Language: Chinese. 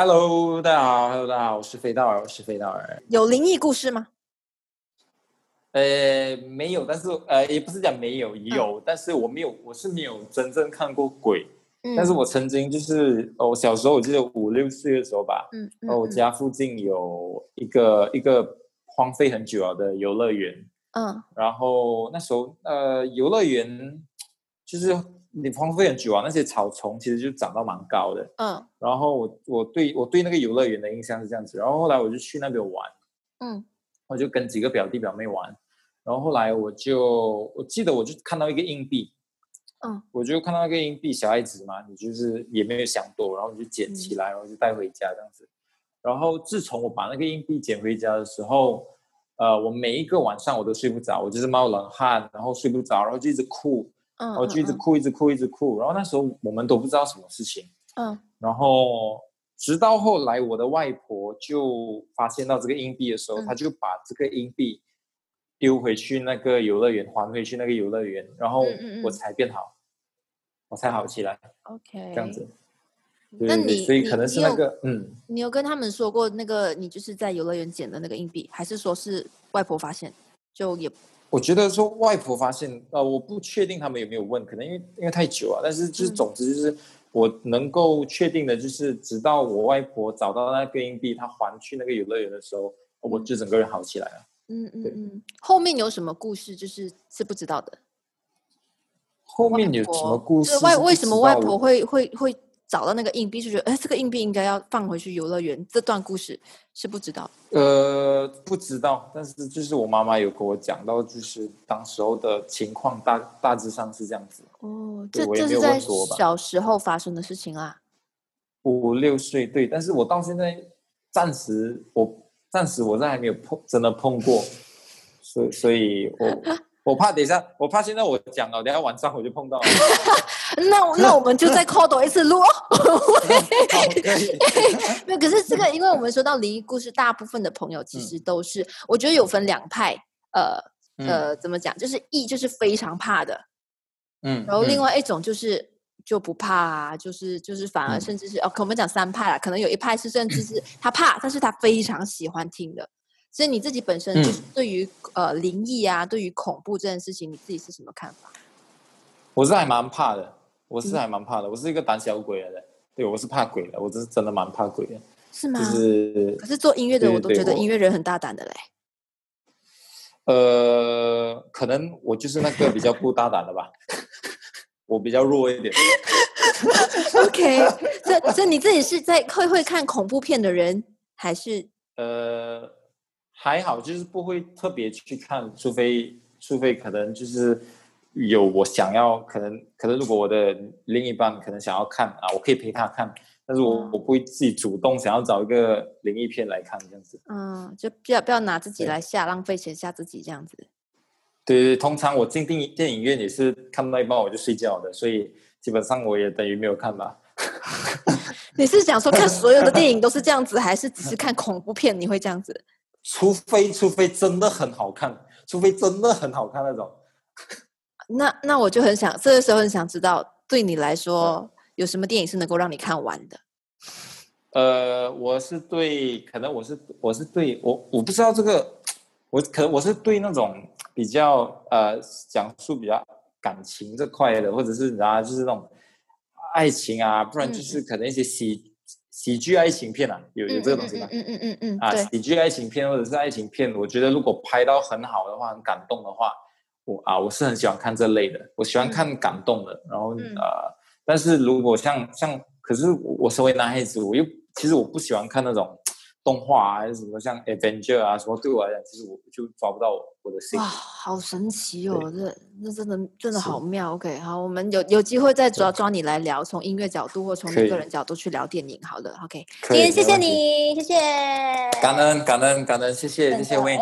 Hello，大家好，Hello，大家好，我是飞道尔，我是飞道尔。有灵异故事吗？呃，没有，但是呃，也不是讲没有，有，但是我没有，我是没有真正看过鬼。嗯。但是我曾经就是，哦，小时候我记得五六岁的时候吧，嗯嗯，我家附近有一个一个荒废很久了的游乐园，嗯，然后那时候呃，游乐园就是你荒废很久啊，那些草丛其实就长到蛮高的，嗯，然后我我对我对那个游乐园的印象是这样子，然后后来我就去那边玩，嗯。我就跟几个表弟表妹玩，然后后来我就我记得我就看到一个硬币，嗯，我就看到那个硬币，小孩子嘛，你就是也没有想多，然后你就捡起来，然后就带回家这样子。然后自从我把那个硬币捡回家的时候，呃，我每一个晚上我都睡不着，我就是冒冷汗，然后睡不着，然后就一直哭，嗯，我就一直哭，一直哭，一直哭。然后那时候我们都不知道什么事情，嗯，然后。直到后来，我的外婆就发现到这个硬币的时候，她就把这个硬币丢回去那个游乐园，还回去那个游乐园，然后我才变好，我才好起来。OK，这样子。那你所以可能是那个嗯，你有跟他们说过那个你就是在游乐园捡的那个硬币，还是说是外婆发现？就也我觉得说外婆发现，呃，我不确定他们有没有问，可能因为因为太久啊，但是就是总之就是。我能够确定的就是，直到我外婆找到那个硬币，她还去那个游乐园的时候，我就整个人好起来了。嗯嗯嗯。后面有什么故事，就是是不知道的。后面有什么故事？外为什么外婆会会会？找到那个硬币就觉得，哎，这个硬币应该要放回去游乐园。这段故事是不知道。呃，不知道，但是就是我妈妈有跟我讲到，就是当时候的情况大大致上是这样子。哦，这这是在小时候发生的事情啊。五六岁对，但是我到现在暂时我暂时我在还没有碰真的碰过，所所以我。我怕等一下，我怕现在我讲了，等下晚上我就碰到了。那那我们就再 call 多一次录。没有，可是这个，因为我们说到灵异故事，大部分的朋友其实都是，我觉得有分两派。呃呃，怎么讲？就是一就是非常怕的，嗯，然后另外一种就是就不怕啊，就是就是反而甚至是哦，可我们讲三派了，可能有一派是甚至是他怕，但是他非常喜欢听的。所以你自己本身就是对于呃灵异啊，对于恐怖这件事情，你自己是什么看法？我是还蛮怕的，我是还蛮怕的，我是一个胆小鬼来的。对，我是怕鬼的，我这是真的蛮怕鬼的。是吗？就是，可是做音乐的我都觉得音乐人很大胆的嘞。呃，可能我就是那个比较不大胆的吧，我比较弱一点。OK，这这你自己是在会会看恐怖片的人，还是呃？还好，就是不会特别去看，除非除非可能就是有我想要，可能可能如果我的另一半可能想要看啊，我可以陪他看，但是我我不会自己主动想要找一个灵异片来看这样子。嗯，就不要不要拿自己来吓，浪费钱吓自己这样子。对对，通常我进电影电影院也是看到一半我就睡觉的，所以基本上我也等于没有看吧。你是想说看所有的电影都是这样子，还是只是 看恐怖片你会这样子？除非除非真的很好看，除非真的很好看那种。那那我就很想，这个时候很想知道，对你来说有什么电影是能够让你看完的？呃，我是对，可能我是我是对我我不知道这个，我可能我是对那种比较呃讲述比较感情这块的，或者是啊就是那种爱情啊，不然就是可能一些喜。喜剧爱情片啊，有有这个东西吗？嗯嗯嗯嗯啊，喜剧爱情片或者是爱情片，我觉得如果拍到很好的话，很感动的话，我啊我是很喜欢看这类的。我喜欢看感动的，然后呃，但是如果像像，可是我身为男孩子，我又其实我不喜欢看那种。动画还是什么像 Avenger 啊什么，对我来讲，其实我就抓不到我的心。哇，好神奇哦！这这真的真的好妙。OK，好，我们有有机会再抓抓你来聊，从音乐角度或从你个人角度去聊电影。好的，OK，今天谢谢你，谢谢。感恩感恩感恩，谢谢谢谢 Win。